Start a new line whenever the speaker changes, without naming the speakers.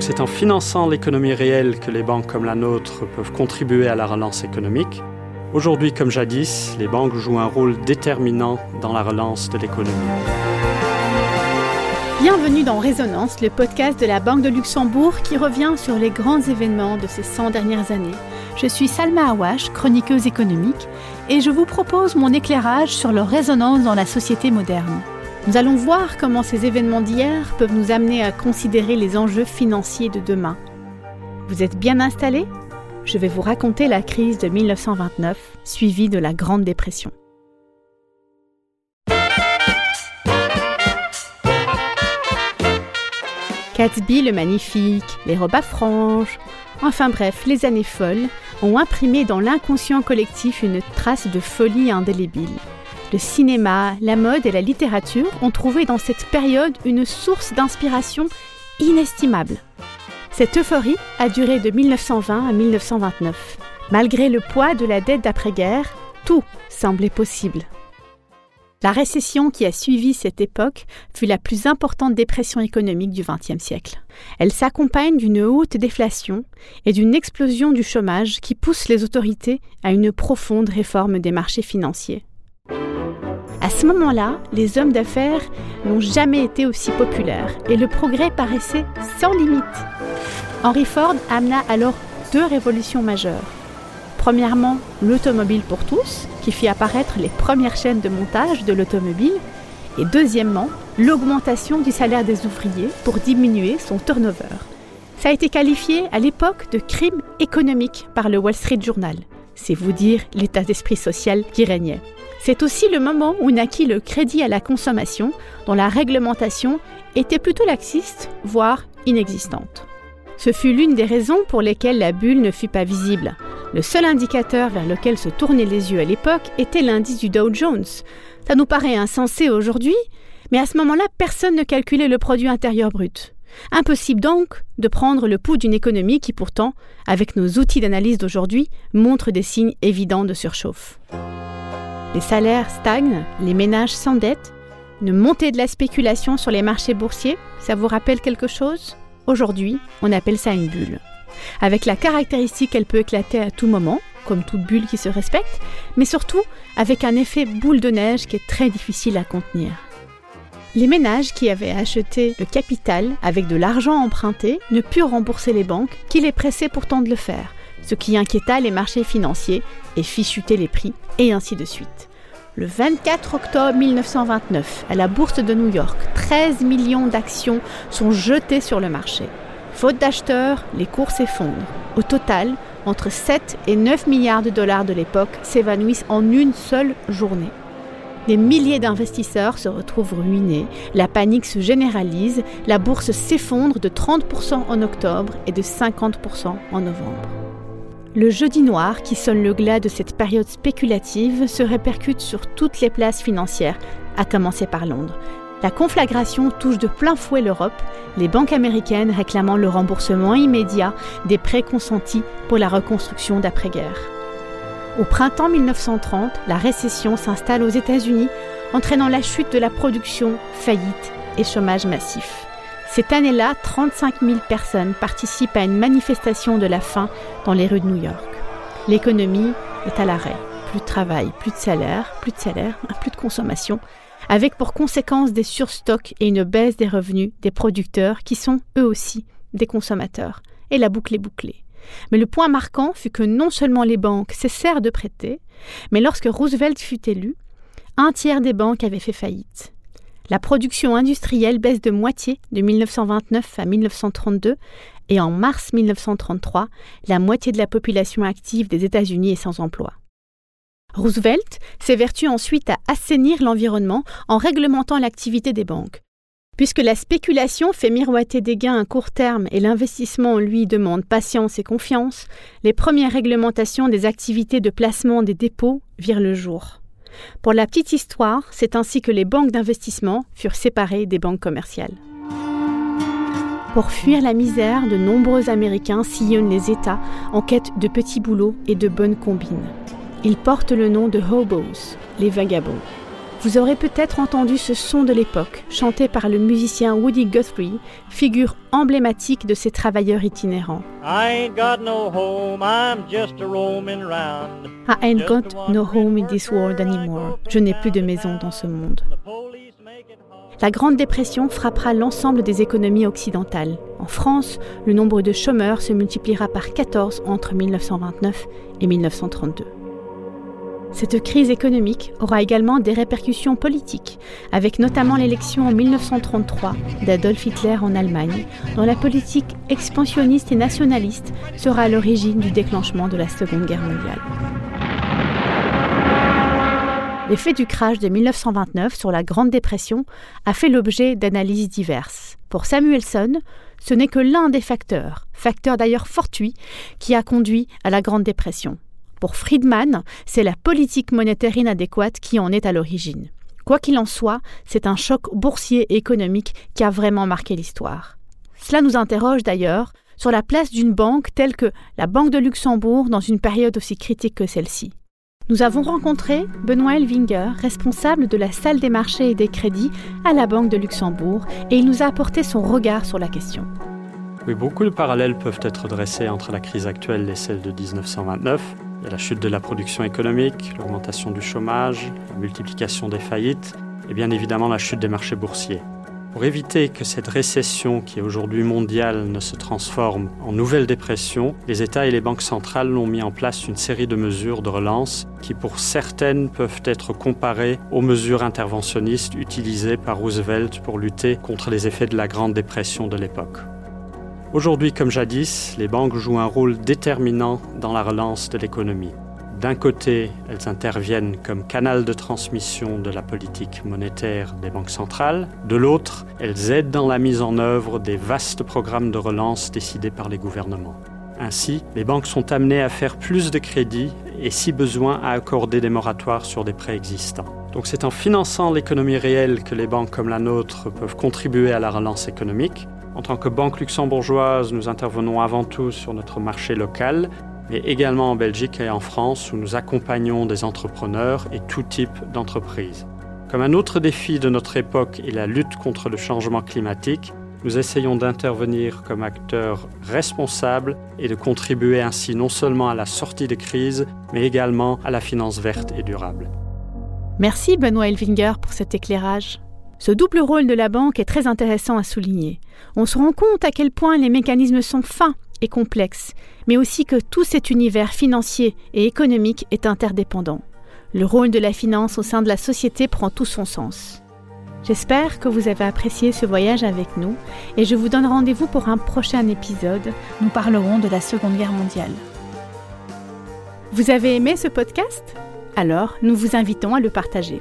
C'est en finançant l'économie réelle que les banques comme la nôtre peuvent contribuer à la relance économique. Aujourd'hui comme jadis, les banques jouent un rôle déterminant dans la relance de l'économie.
Bienvenue dans Résonance, le podcast de la Banque de Luxembourg qui revient sur les grands événements de ces 100 dernières années. Je suis Salma Awash, chroniqueuse économique, et je vous propose mon éclairage sur leur résonance dans la société moderne. Nous allons voir comment ces événements d'hier peuvent nous amener à considérer les enjeux financiers de demain. Vous êtes bien installés? Je vais vous raconter la crise de 1929, suivie de la Grande Dépression. Gatsby le magnifique, les robes à franges, enfin bref, les années folles ont imprimé dans l'inconscient collectif une trace de folie indélébile. Le cinéma, la mode et la littérature ont trouvé dans cette période une source d'inspiration inestimable. Cette euphorie a duré de 1920 à 1929. Malgré le poids de la dette d'après-guerre, tout semblait possible. La récession qui a suivi cette époque fut la plus importante dépression économique du XXe siècle. Elle s'accompagne d'une haute déflation et d'une explosion du chômage qui pousse les autorités à une profonde réforme des marchés financiers. À ce moment-là, les hommes d'affaires n'ont jamais été aussi populaires et le progrès paraissait sans limite. Henry Ford amena alors deux révolutions majeures. Premièrement, l'automobile pour tous, qui fit apparaître les premières chaînes de montage de l'automobile. Et deuxièmement, l'augmentation du salaire des ouvriers pour diminuer son turnover. Ça a été qualifié à l'époque de crime économique par le Wall Street Journal. C'est vous dire l'état d'esprit social qui régnait. C'est aussi le moment où naquit le crédit à la consommation, dont la réglementation était plutôt laxiste, voire inexistante. Ce fut l'une des raisons pour lesquelles la bulle ne fut pas visible. Le seul indicateur vers lequel se tournaient les yeux à l'époque était l'indice du Dow Jones. Ça nous paraît insensé aujourd'hui, mais à ce moment-là, personne ne calculait le produit intérieur brut. Impossible donc de prendre le pouls d'une économie qui pourtant, avec nos outils d'analyse d'aujourd'hui, montre des signes évidents de surchauffe. Les salaires stagnent, les ménages s'endettent, une montée de la spéculation sur les marchés boursiers, ça vous rappelle quelque chose? Aujourd'hui, on appelle ça une bulle avec la caractéristique qu'elle peut éclater à tout moment, comme toute bulle qui se respecte, mais surtout avec un effet boule de neige qui est très difficile à contenir. Les ménages qui avaient acheté le capital avec de l'argent emprunté ne purent rembourser les banques qui les pressaient pourtant de le faire, ce qui inquiéta les marchés financiers et fit chuter les prix, et ainsi de suite. Le 24 octobre 1929, à la bourse de New York, 13 millions d'actions sont jetées sur le marché. Faute d'acheteurs, les cours s'effondrent. Au total, entre 7 et 9 milliards de dollars de l'époque s'évanouissent en une seule journée. Des milliers d'investisseurs se retrouvent ruinés, la panique se généralise, la bourse s'effondre de 30% en octobre et de 50% en novembre. Le jeudi noir, qui sonne le glas de cette période spéculative, se répercute sur toutes les places financières, à commencer par Londres. La conflagration touche de plein fouet l'Europe, les banques américaines réclamant le remboursement immédiat des prêts consentis pour la reconstruction d'après-guerre. Au printemps 1930, la récession s'installe aux États-Unis, entraînant la chute de la production, faillite et chômage massif. Cette année-là, 35 000 personnes participent à une manifestation de la faim dans les rues de New York. L'économie est à l'arrêt. Plus de travail, plus de salaire, plus de salaire, plus de consommation avec pour conséquence des surstocks et une baisse des revenus des producteurs qui sont eux aussi des consommateurs. Et la boucle est bouclée. Mais le point marquant fut que non seulement les banques cessèrent de prêter, mais lorsque Roosevelt fut élu, un tiers des banques avaient fait faillite. La production industrielle baisse de moitié de 1929 à 1932 et en mars 1933, la moitié de la population active des États-Unis est sans emploi. Roosevelt s'évertue ensuite à assainir l'environnement en réglementant l'activité des banques. Puisque la spéculation fait miroiter des gains à court terme et l'investissement lui demande patience et confiance, les premières réglementations des activités de placement des dépôts virent le jour. Pour la petite histoire, c'est ainsi que les banques d'investissement furent séparées des banques commerciales. Pour fuir la misère, de nombreux Américains sillonnent les États en quête de petits boulots et de bonnes combines. Ils portent le nom de hobos, les vagabonds. Vous aurez peut-être entendu ce son de l'époque, chanté par le musicien Woody Guthrie, figure emblématique de ces travailleurs itinérants. I ain't got no home, I'm just a roaming round. I ain't got no home in this world anymore. Je n'ai plus de maison dans ce monde. La Grande Dépression frappera l'ensemble des économies occidentales. En France, le nombre de chômeurs se multipliera par 14 entre 1929 et 1932. Cette crise économique aura également des répercussions politiques, avec notamment l'élection en 1933 d'Adolf Hitler en Allemagne, dont la politique expansionniste et nationaliste sera à l'origine du déclenchement de la Seconde Guerre mondiale. L'effet du crash de 1929 sur la Grande Dépression a fait l'objet d'analyses diverses. Pour Samuelson, ce n'est que l'un des facteurs, facteur d'ailleurs fortuit, qui a conduit à la Grande Dépression. Pour Friedman, c'est la politique monétaire inadéquate qui en est à l'origine. Quoi qu'il en soit, c'est un choc boursier et économique qui a vraiment marqué l'histoire. Cela nous interroge d'ailleurs sur la place d'une banque telle que la Banque de Luxembourg dans une période aussi critique que celle-ci. Nous avons rencontré Benoît Elvinger, responsable de la salle des marchés et des crédits à la Banque de Luxembourg, et il nous a apporté son regard sur la question.
Oui, beaucoup de parallèles peuvent être dressés entre la crise actuelle et celle de 1929. La chute de la production économique, l'augmentation du chômage, la multiplication des faillites et bien évidemment la chute des marchés boursiers. Pour éviter que cette récession qui est aujourd'hui mondiale ne se transforme en nouvelle dépression, les États et les banques centrales ont mis en place une série de mesures de relance qui pour certaines peuvent être comparées aux mesures interventionnistes utilisées par Roosevelt pour lutter contre les effets de la Grande Dépression de l'époque. Aujourd'hui comme jadis, les banques jouent un rôle déterminant dans la relance de l'économie. D'un côté, elles interviennent comme canal de transmission de la politique monétaire des banques centrales. De l'autre, elles aident dans la mise en œuvre des vastes programmes de relance décidés par les gouvernements. Ainsi, les banques sont amenées à faire plus de crédits et, si besoin, à accorder des moratoires sur des prêts existants. Donc c'est en finançant l'économie réelle que les banques comme la nôtre peuvent contribuer à la relance économique. En tant que banque luxembourgeoise, nous intervenons avant tout sur notre marché local, mais également en Belgique et en France où nous accompagnons des entrepreneurs et tout type d'entreprises. Comme un autre défi de notre époque est la lutte contre le changement climatique, nous essayons d'intervenir comme acteurs responsables et de contribuer ainsi non seulement à la sortie de crise, mais également à la finance verte et durable.
Merci Benoît Elvinger pour cet éclairage. Ce double rôle de la banque est très intéressant à souligner. On se rend compte à quel point les mécanismes sont fins et complexes, mais aussi que tout cet univers financier et économique est interdépendant. Le rôle de la finance au sein de la société prend tout son sens. J'espère que vous avez apprécié ce voyage avec nous et je vous donne rendez-vous pour un prochain épisode. Nous parlerons de la Seconde Guerre mondiale. Vous avez aimé ce podcast? Alors, nous vous invitons à le partager.